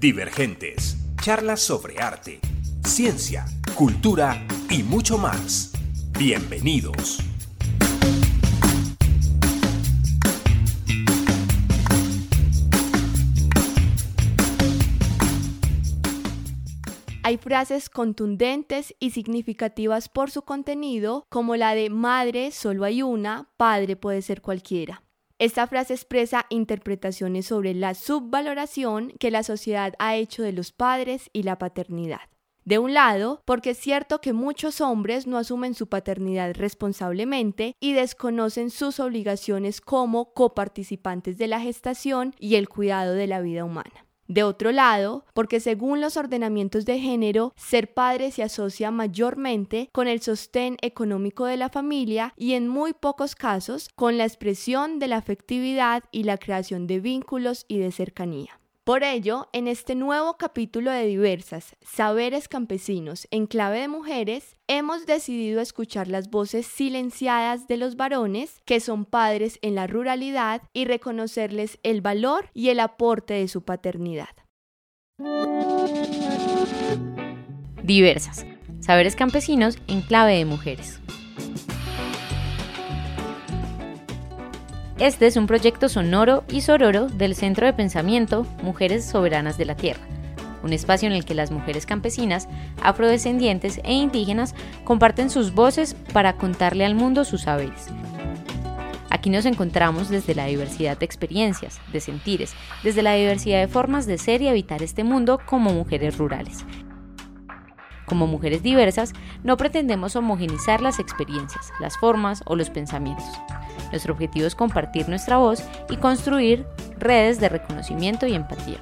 Divergentes, charlas sobre arte, ciencia, cultura y mucho más. Bienvenidos. Hay frases contundentes y significativas por su contenido, como la de madre solo hay una, padre puede ser cualquiera. Esta frase expresa interpretaciones sobre la subvaloración que la sociedad ha hecho de los padres y la paternidad. De un lado, porque es cierto que muchos hombres no asumen su paternidad responsablemente y desconocen sus obligaciones como coparticipantes de la gestación y el cuidado de la vida humana. De otro lado, porque según los ordenamientos de género, ser padre se asocia mayormente con el sostén económico de la familia y en muy pocos casos con la expresión de la afectividad y la creación de vínculos y de cercanía. Por ello, en este nuevo capítulo de diversas Saberes Campesinos en clave de mujeres, hemos decidido escuchar las voces silenciadas de los varones que son padres en la ruralidad y reconocerles el valor y el aporte de su paternidad. Diversas. Saberes Campesinos en clave de mujeres. Este es un proyecto sonoro y sororo del Centro de Pensamiento Mujeres Soberanas de la Tierra, un espacio en el que las mujeres campesinas, afrodescendientes e indígenas comparten sus voces para contarle al mundo sus saberes. Aquí nos encontramos desde la diversidad de experiencias, de sentires, desde la diversidad de formas de ser y habitar este mundo como mujeres rurales. Como mujeres diversas, no pretendemos homogenizar las experiencias, las formas o los pensamientos. Nuestro objetivo es compartir nuestra voz y construir redes de reconocimiento y empatía.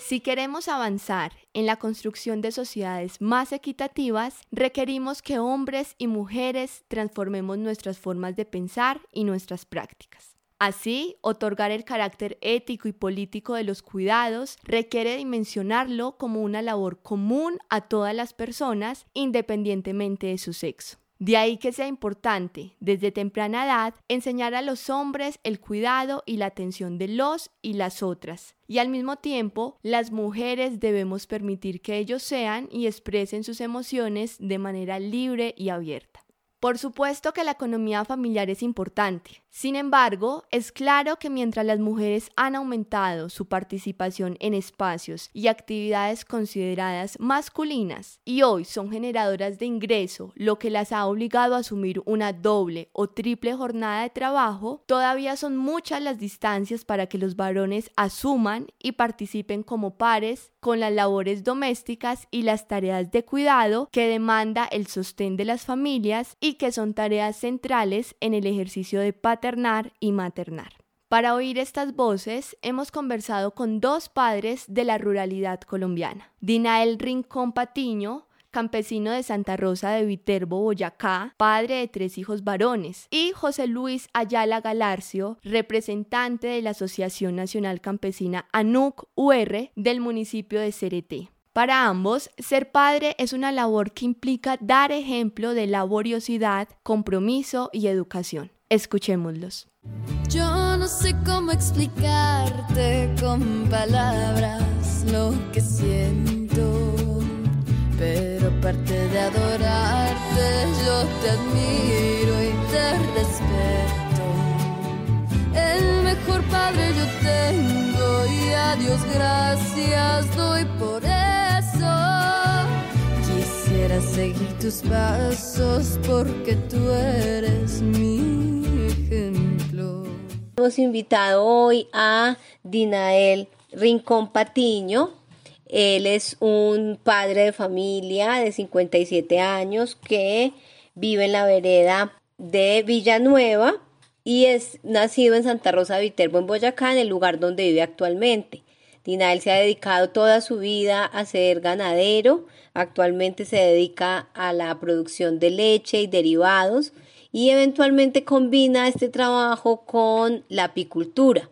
Si queremos avanzar en la construcción de sociedades más equitativas, requerimos que hombres y mujeres transformemos nuestras formas de pensar y nuestras prácticas. Así, otorgar el carácter ético y político de los cuidados requiere dimensionarlo como una labor común a todas las personas, independientemente de su sexo. De ahí que sea importante, desde temprana edad, enseñar a los hombres el cuidado y la atención de los y las otras. Y al mismo tiempo, las mujeres debemos permitir que ellos sean y expresen sus emociones de manera libre y abierta. Por supuesto que la economía familiar es importante. Sin embargo, es claro que mientras las mujeres han aumentado su participación en espacios y actividades consideradas masculinas y hoy son generadoras de ingreso, lo que las ha obligado a asumir una doble o triple jornada de trabajo, todavía son muchas las distancias para que los varones asuman y participen como pares con las labores domésticas y las tareas de cuidado que demanda el sostén de las familias y que son tareas centrales en el ejercicio de paternar y maternar. Para oír estas voces hemos conversado con dos padres de la ruralidad colombiana. Dinael Rincón Patiño, campesino de Santa Rosa de Viterbo, Boyacá, padre de tres hijos varones, y José Luis Ayala Galarcio, representante de la Asociación Nacional Campesina ANUC UR del municipio de Cereté. Para ambos, ser padre es una labor que implica dar ejemplo de laboriosidad, compromiso y educación. Escuchémoslos. Yo no sé cómo explicarte con palabras lo que siento, pero aparte de adorarte, yo te admiro y te respeto. El mejor padre yo tengo y a Dios gracias doy por él seguir tus pasos porque tú eres ejemplo. Hemos invitado hoy a Dinael Rincón Patiño. Él es un padre de familia de 57 años que vive en la vereda de Villanueva y es nacido en Santa Rosa Viterbo, en Boyacá, en el lugar donde vive actualmente. Dinael se ha dedicado toda su vida a ser ganadero, actualmente se dedica a la producción de leche y derivados y eventualmente combina este trabajo con la apicultura.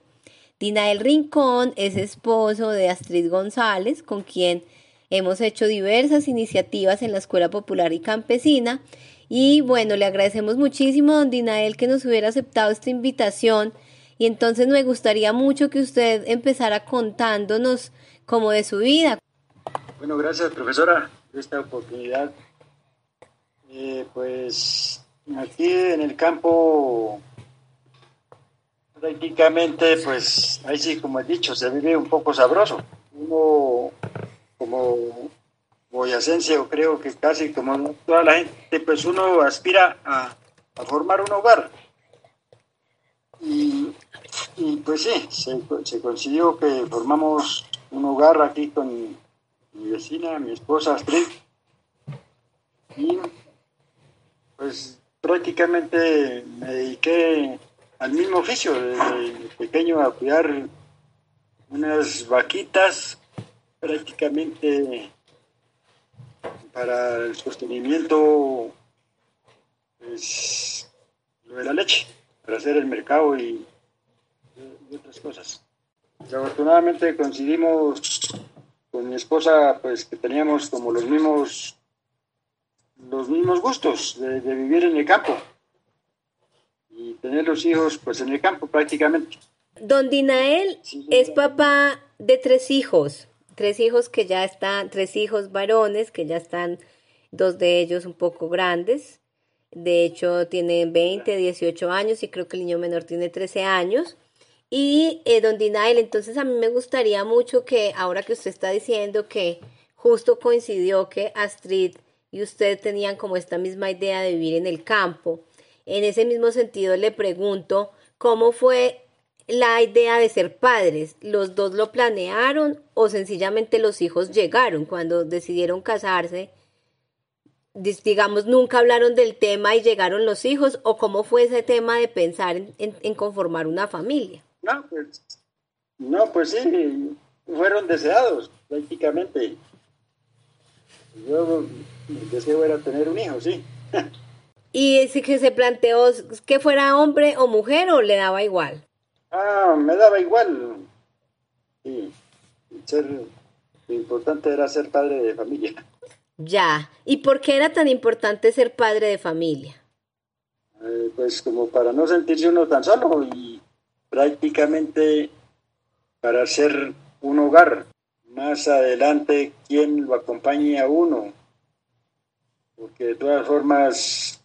Dinael Rincón es esposo de Astrid González, con quien hemos hecho diversas iniciativas en la Escuela Popular y Campesina Y bueno, le agradecemos muchísimo, don Dinael, que nos hubiera aceptado esta invitación. Y entonces me gustaría mucho que usted empezara contándonos como de su vida. Bueno, gracias profesora por esta oportunidad. Eh, pues aquí en el campo prácticamente, pues ahí sí, como he dicho, se vive un poco sabroso. Uno como boyacense, creo que casi como toda la gente, pues uno aspira a, formar un hogar. Y, pues sí, se, se, consiguió que formamos un hogar aquí con mi vecina, mi esposa Astrid. Y pues prácticamente me dediqué al mismo oficio, desde pequeño a cuidar unas vaquitas prácticamente para el sostenimiento pues, lo de la leche, para hacer el mercado y, otras cosas. Desafortunadamente coincidimos con mi esposa pues que teníamos como los mismos los mismos gustos de, vivir en el campo y tener los hijos pues en el campo prácticamente. Don Dinael es papá de tres hijos tres hijos que ya están, tres hijos varones que ya están, dos de ellos un poco grandes. De hecho, tienen 20, 18 años y creo que el niño menor tiene 13 años. Y eh, don Dinael, entonces a mí me gustaría mucho que ahora que usted está diciendo que justo coincidió que Astrid y usted tenían como esta misma idea de vivir en el campo, en ese mismo sentido le pregunto cómo fue la idea de ser padres? ¿Los dos lo planearon o sencillamente los hijos llegaron cuando decidieron casarse? Digamos, nunca hablaron del tema y llegaron los hijos o cómo fue ese tema de pensar en, conformar una familia? No, pues, no, pues sí, fueron deseados prácticamente. Yo, el deseo era tener un hijo, sí. ¿Y ese que se planteó que fuera hombre o mujer o le daba igual? Ah, me daba igual. Sí, ser, lo importante era ser padre de familia. Ya, ¿y por qué era tan importante ser padre de familia? Eh, pues como para no sentirse uno tan solo y prácticamente para ser un hogar. Más adelante, ¿quién lo acompañe a uno? Porque de todas formas,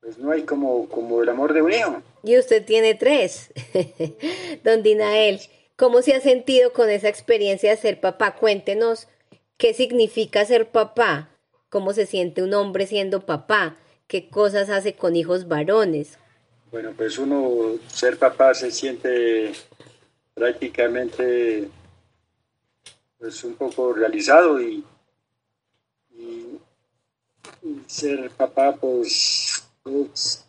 pues no hay como, como el amor de un hijo. Y usted tiene tres. Don Dinael, ¿cómo se ha sentido con esa experiencia de ser papá? Cuéntenos qué significa ser papá, cómo se siente un hombre siendo papá, qué cosas hace con hijos varones. Bueno, pues uno, ser papá se siente prácticamente pues un poco realizado y, y ser papá pues es,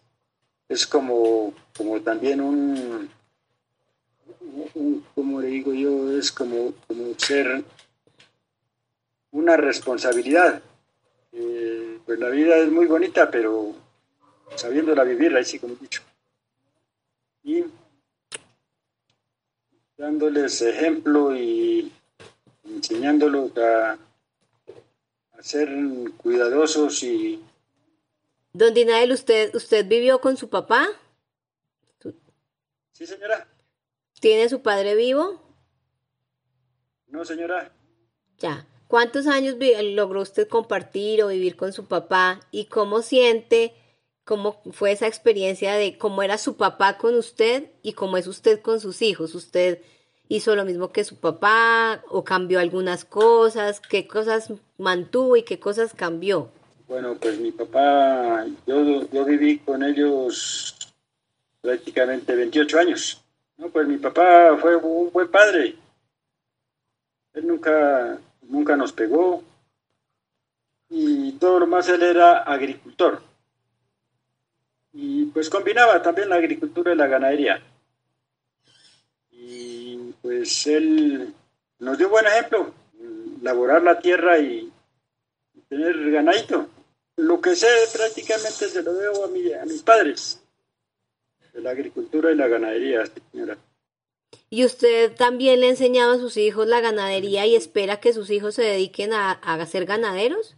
es como como también un, como le digo yo, es como, como ser una responsabilidad. Eh, pues la vida es muy bonita, pero sabiéndola vivir, ahí sí como he dicho. Y dándoles ejemplo y enseñándolos a, a ser cuidadosos y... Don Dinael, ¿usted, ¿usted vivió con su papá? Sí, señora. ¿Tiene su padre vivo? No, señora. Ya. ¿Cuántos años logró usted compartir o vivir con su papá? ¿Y cómo siente, cómo fue esa experiencia de cómo era su papá con usted y cómo es usted con sus hijos? ¿Usted hizo lo mismo que su papá o cambió algunas cosas? ¿Qué cosas mantuvo y qué cosas cambió? Bueno, pues mi papá, yo, yo viví con ellos prácticamente 28 años. No, pues mi papá fue un buen padre. Él nunca, nunca nos pegó y todo lo más él era agricultor. Y pues combinaba también la agricultura y la ganadería. Pues él nos dio buen ejemplo, laborar la tierra y tener ganadito. Lo que sé prácticamente se lo debo a, mi, a mis padres la agricultura y la ganadería, señora. ¿Y usted también le ha enseñado a sus hijos la ganadería y espera que sus hijos se dediquen a, a ser ganaderos?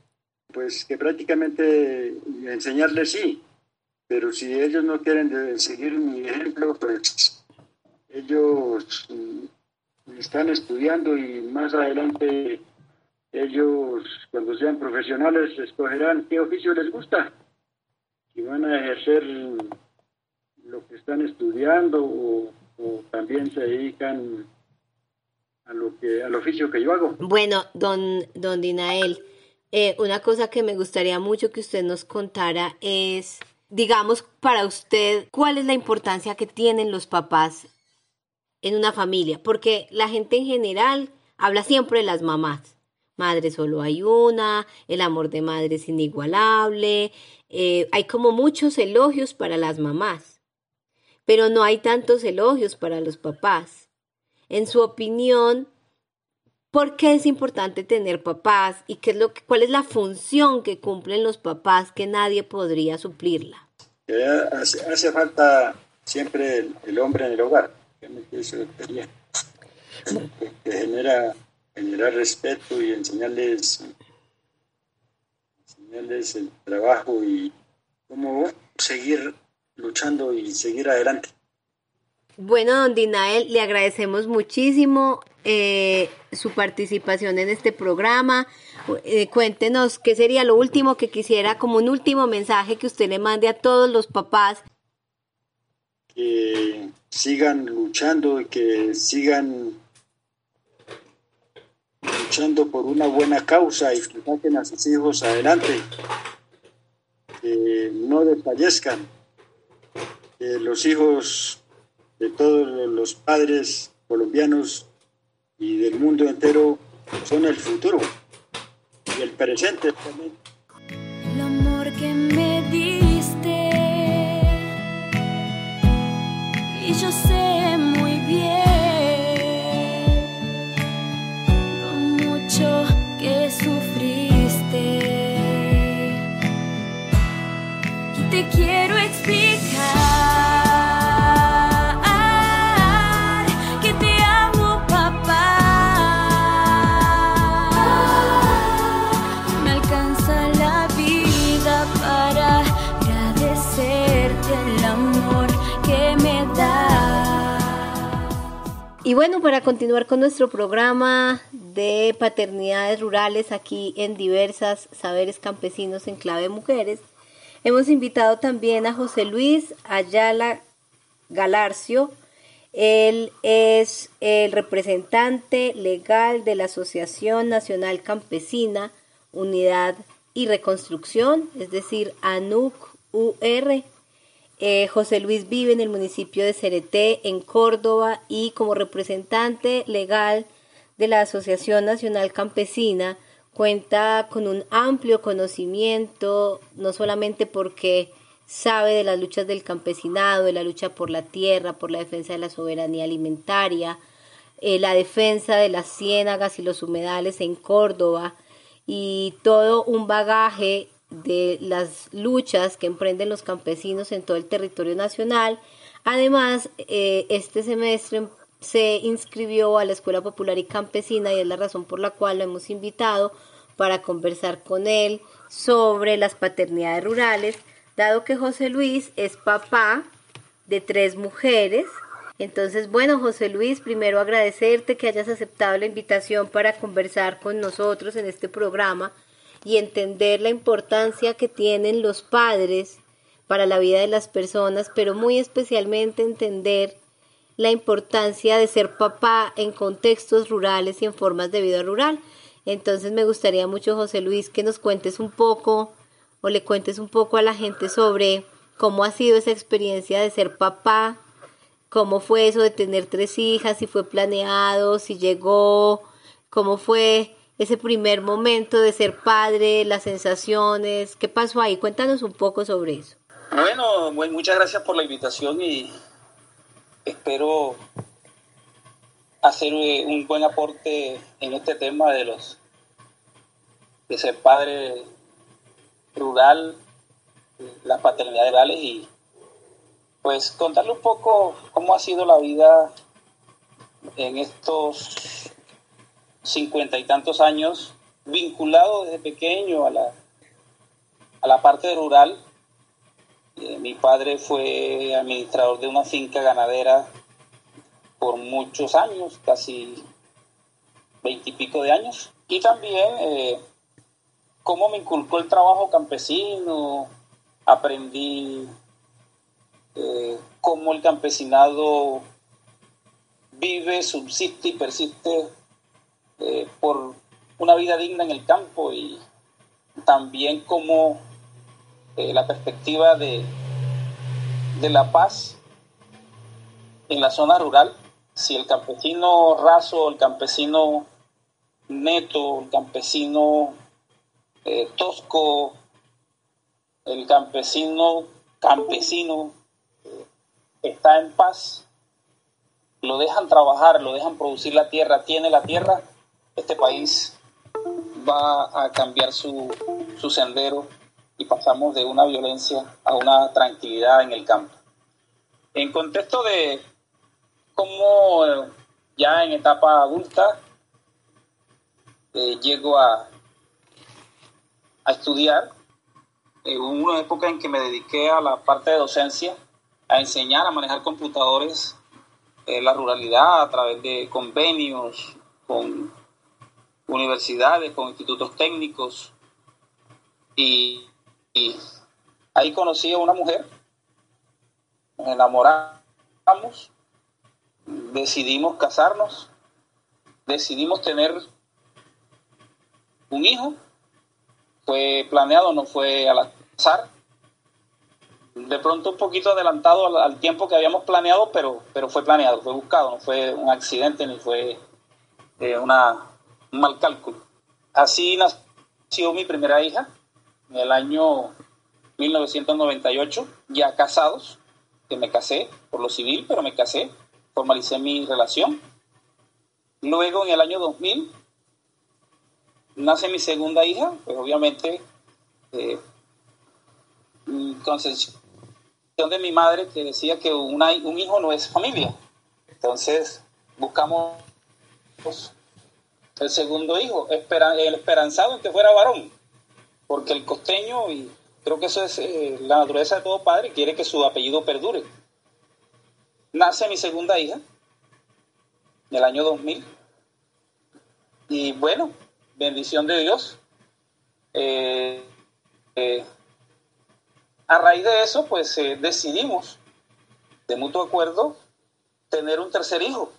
pues que prácticamente enseñarles sí, pero si ellos no quieren seguir mi ejemplo, pues ellos están estudiando y más adelante ellos, cuando sean profesionales, escogerán qué oficio les gusta. Si van a ejercer lo que están estudiando o, también se dedican a lo que al oficio que yo hago. Bueno, don, don Dinael, eh, una cosa que me gustaría mucho que usted nos contara es, digamos, para usted, ¿cuál es la importancia que tienen los papás en una familia? Porque la gente en general habla siempre de las mamás. Madre solo hay una, el amor de madre es inigualable, eh, hay como muchos elogios para las mamás, pero no hay tantos elogios para los papás. En su opinión, ¿por qué es importante tener papás y qué es lo que, cuál es la función que cumplen los papás que nadie podría suplirla? Hace, falta siempre el, hombre en el hogar, que genera generar respeto y enseñarles, enseñarles el trabajo y cómo seguir luchando y seguir adelante. Bueno, don Dinael, le agradecemos muchísimo eh, su participación en este programa. Eh, cuéntenos qué sería lo último que quisiera, como un último mensaje que usted le mande a todos los papás. Que sigan luchando y que sigan luchando por una buena causa y que saquen a sus hijos adelante, que no desfallezcan, que los hijos de todos los padres colombianos y del mundo entero son el futuro y el presente también. Y bueno, para continuar con nuestro programa de paternidades rurales aquí en diversas saberes campesinos en clave mujeres. Hemos invitado también a José Luis Ayala Galarcio. Él es el representante legal de la Asociación Nacional Campesina, Unidad y Reconstrucción, es decir, ANUC UR. Eh, José Luis vive en el municipio de Cereté, en Córdoba, y como representante legal de la Asociación Nacional Campesina cuenta con un amplio conocimiento, no solamente porque sabe de las luchas del campesinado, de la lucha por la tierra, por la defensa de la soberanía alimentaria, eh, la defensa de las ciénagas y los humedales en Córdoba y todo un bagaje de las luchas que emprenden los campesinos en todo el territorio nacional. Además, eh, este semestre se inscribió a la Escuela Popular y Campesina y es la razón por la cual lo hemos invitado para conversar con él sobre las paternidades rurales, dado que José Luis es papá de tres mujeres. Entonces, bueno, José Luis, primero agradecerte que hayas aceptado la invitación para conversar con nosotros en este programa y entender la importancia que tienen los padres para la vida de las personas, pero muy especialmente entender la importancia de ser papá en contextos rurales y en formas de vida rural. Entonces me gustaría mucho, José Luis, que nos cuentes un poco o le cuentes un poco a la gente sobre cómo ha sido esa experiencia de ser papá, cómo fue eso de tener tres hijas, si fue planeado, si llegó, cómo fue ese primer momento de ser padre, las sensaciones, qué pasó ahí. Cuéntanos un poco sobre eso. Bueno, muchas gracias por la invitación y espero hacer eh, un buen aporte en este tema de los de ser padre rural, las paternidades rurales y pues contarle un poco cómo ha sido la vida en estos cincuenta y tantos años vinculado desde pequeño a la, a la parte rural. Eh, mi padre fue administrador de una finca ganadera por muchos años, casi veintipico de años. Y también eh, cómo me inculcó el trabajo campesino, aprendí eh, cómo el campesinado vive, subsiste y persiste eh, por una vida digna en el campo y también como eh, la perspectiva de, de la paz en la zona rural. Si el campesino raso, el campesino neto, el campesino eh, tosco, el campesino campesino está en paz, lo dejan trabajar, lo dejan producir la tierra, tiene la tierra, este país va a cambiar su, su sendero y pasamos de una violencia a una tranquilidad en el campo. En contexto de cómo eh, ya en etapa adulta eh, llego a, a estudiar, eh, una época en que me dediqué a la parte de docencia, a enseñar a manejar computadores en la ruralidad a través de convenios con universidades, con institutos técnicos. Y, ahí conocí a una mujer, nos enamoramos, decidimos casarnos, decidimos tener un hijo, fue planeado, no fue al azar, de pronto un poquito adelantado al, tiempo que habíamos planeado, pero, pero fue planeado, fue buscado, no fue un accidente ni fue eh, una, mal cálculo. Así nació mi primera hija en el año 1998, ya casados, que me casé por lo civil, pero me casé, formalicé mi relación. Luego en el año 2000 nace mi segunda hija, pues obviamente eh, concepción de mi madre que decía que un hijo no es familia. Entonces buscamos el segundo hijo, el esperanzado en que fuera varón, porque el costeño, y creo que eso es eh, la naturaleza de todo padre, quiere que su apellido perdure. Nace mi segunda hija, en el año 2000, y bueno, bendición de Dios. Eh, eh, a raíz de eso, pues decidimos, de mutuo acuerdo, tener un tercer hijo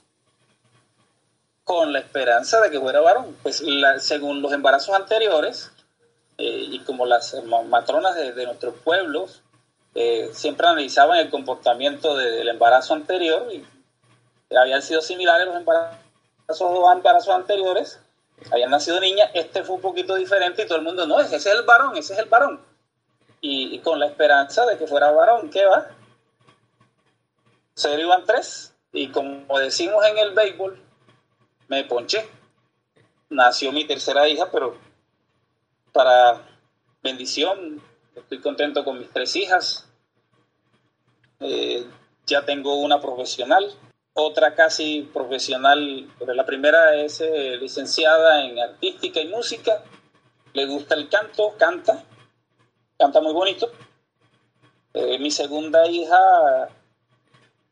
con la esperanza de que fuera varón. Pues según los embarazos anteriores, eh, y como las matronas de, nuestros pueblos eh, siempre analizaban el comportamiento del embarazo anterior, y habían sido similares los embarazos, embarazos anteriores, habían nacido niñas, este fue un poquito diferente y todo el mundo, no, ese es el varón, ese es el varón. Y, con la esperanza de que fuera varón, ¿qué va? Se iban tres, y como decimos en el béisbol, me ponché. Nació mi tercera hija, pero para bendición, estoy contento con mis tres hijas. Eh, ya tengo una profesional, otra casi profesional, pero la primera es eh, licenciada en artística y música, le gusta el canto, canta, canta muy bonito. Eh, mi segunda hija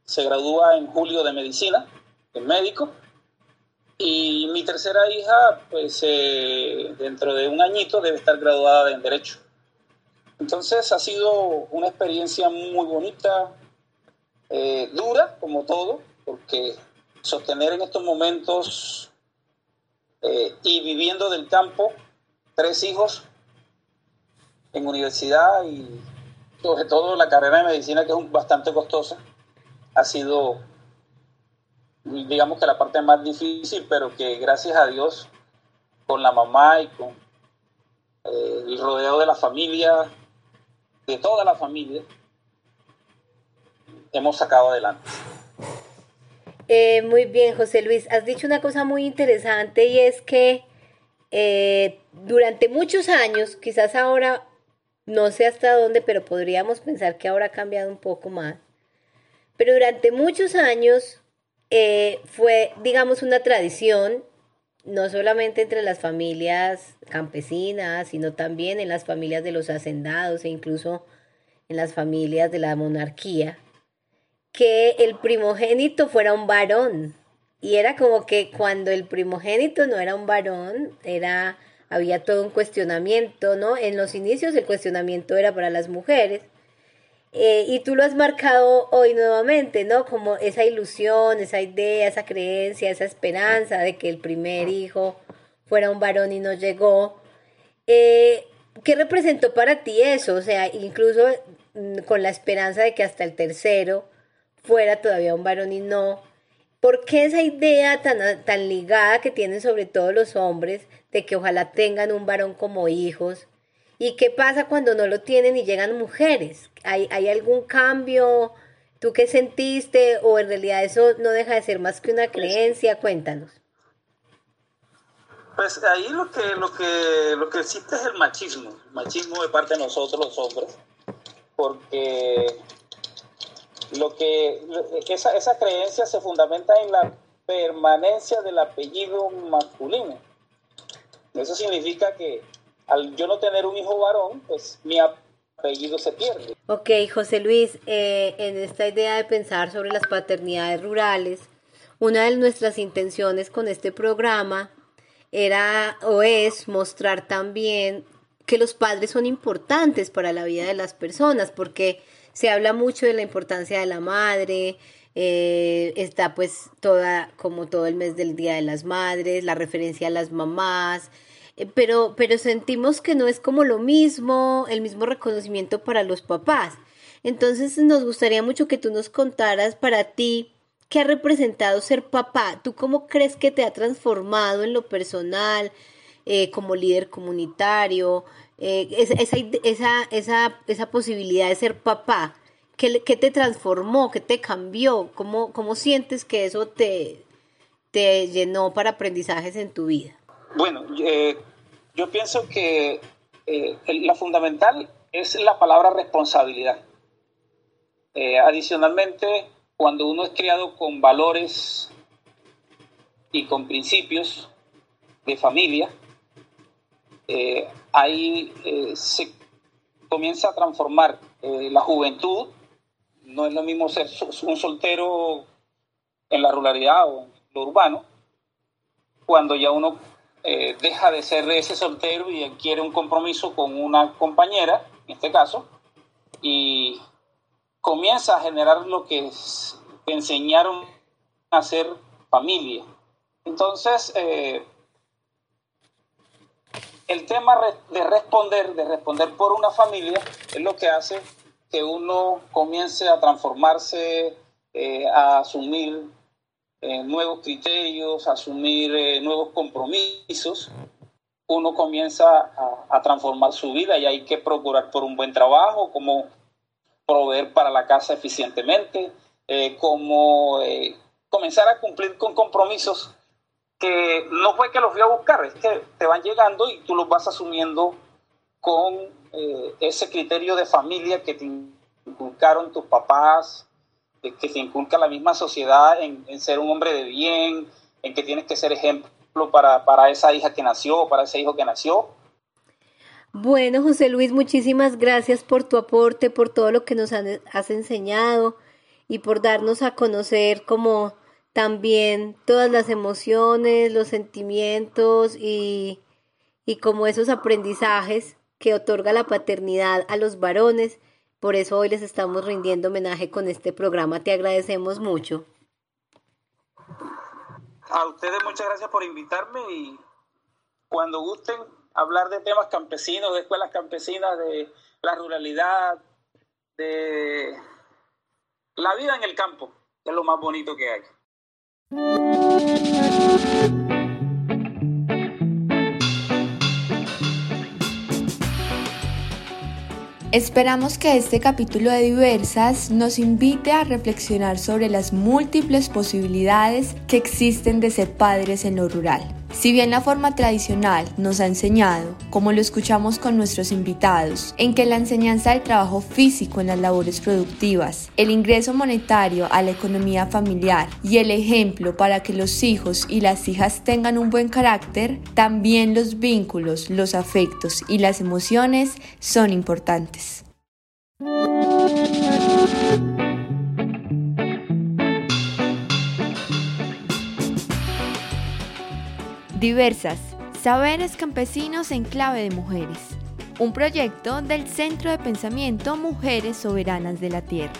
se gradúa en julio de medicina, en médico. Y mi tercera hija, pues eh, dentro de un añito debe estar graduada en Derecho. Entonces ha sido una experiencia muy bonita, eh, dura como todo, porque sostener en estos momentos eh, y viviendo del campo tres hijos en universidad y sobre todo la carrera de medicina que es bastante costosa, ha sido digamos que la parte más difícil, pero que gracias a Dios, con la mamá y con eh, el rodeo de la familia, de toda la familia, hemos sacado adelante. Eh, muy bien, José Luis. Has dicho una cosa muy interesante y es que eh, durante muchos años, quizás ahora, no sé hasta dónde, pero podríamos pensar que ahora ha cambiado un poco más, pero durante muchos años eh, fue, digamos, una tradición no solamente entre las familias campesinas, sino también en las familias de los hacendados e incluso en las familias de la monarquía, que el primogénito fuera un varón. Y era como que cuando el primogénito no era un varón, era había todo un cuestionamiento, ¿no? En los inicios el cuestionamiento era para las mujeres. Eh, y tú lo has marcado hoy nuevamente, ¿no? Como esa ilusión, esa idea, esa creencia, esa esperanza de que el primer hijo fuera un varón y no llegó. Eh, ¿Qué representó para ti eso? O sea, incluso mm, con la esperanza de que hasta el tercero fuera todavía un varón y no. ¿Por qué esa idea tan, tan ligada que tienen sobre todo los hombres de que ojalá tengan un varón como hijos? ¿Y qué pasa cuando no lo tienen y llegan mujeres? ¿Hay, hay algún cambio? ¿Tú qué sentiste? ¿O en realidad eso no deja de ser más que una creencia? Cuéntanos. Pues ahí lo que, lo que, lo que existe es el machismo, machismo de parte de nosotros los hombres, porque lo que esa, esa creencia se fundamenta en la permanencia del apellido masculino. Eso significa que al yo no tener un hijo varón, pues mi apellido se pierde. Ok, José Luis, eh, en esta idea de pensar sobre las paternidades rurales, una de nuestras intenciones con este programa era o es mostrar también que los padres son importantes para la vida de las personas, porque se habla mucho de la importancia de la madre, eh, está pues toda, como todo el mes del Día de las Madres, la referencia a las mamás, pero, pero sentimos que no es como lo mismo, el mismo reconocimiento para los papás. Entonces nos gustaría mucho que tú nos contaras para ti qué ha representado ser papá. ¿Tú cómo crees que te ha transformado en lo personal, eh, como líder comunitario? Eh, esa, esa, esa, esa, posibilidad de ser papá, ¿qué, qué te transformó? ¿Qué te cambió? ¿Cómo, cómo sientes que eso te, te llenó para aprendizajes en tu vida? Bueno, eh, yo pienso que eh, la fundamental es la palabra responsabilidad. adicionalmente, cuando uno es criado con valores y con principios de familia, eh, ahí eh, se comienza a transformar eh, la juventud. No es lo mismo ser un soltero en la ruralidad o en lo urbano, cuando ya uno deja de ser ese soltero y adquiere un compromiso con una compañera, en este caso, y comienza a generar lo que te enseñaron a ser familia. Entonces, el tema de responder, de responder por una familia, es lo que hace que uno comience a transformarse, eh, a asumir eh, nuevos criterios, a asumir eh, nuevos compromisos. Uno comienza a, transformar su vida y hay que procurar por un buen trabajo, como proveer para la casa eficientemente, como comenzar a cumplir con compromisos que no fue que los fui a buscar, es que te van llegando y tú los vas asumiendo con eh, ese criterio de familia que te inculcaron tus papás, que te inculca la misma sociedad en, ser un hombre de bien, en que tienes que ser ejemplo para, para esa hija que nació, para ese hijo que nació. Bueno, José Luis, muchísimas gracias por tu aporte, por todo lo que nos has enseñado y por darnos a conocer como también todas las emociones, los sentimientos y, y como esos aprendizajes que otorga la paternidad a los varones. Por eso hoy les estamos rindiendo homenaje con este programa. Te agradecemos mucho. A ustedes muchas gracias por invitarme y cuando gusten hablar de temas campesinos, de escuelas campesinas, de la ruralidad, de la vida en el campo, es lo más bonito que hay. Esperamos que este capítulo de Diversas nos invite a reflexionar sobre las múltiples posibilidades que existen de ser padres en lo rural. Si bien la forma tradicional nos ha enseñado, como lo escuchamos con nuestros invitados, en que la enseñanza del trabajo físico en las labores productivas, el ingreso monetario a la economía familiar y el ejemplo para que los hijos y las hijas tengan un buen carácter, también los vínculos, los afectos y las emociones son importantes. Diversas, saberes campesinos en clave de mujeres. Un proyecto del Centro de Pensamiento Mujeres Soberanas de la Tierra.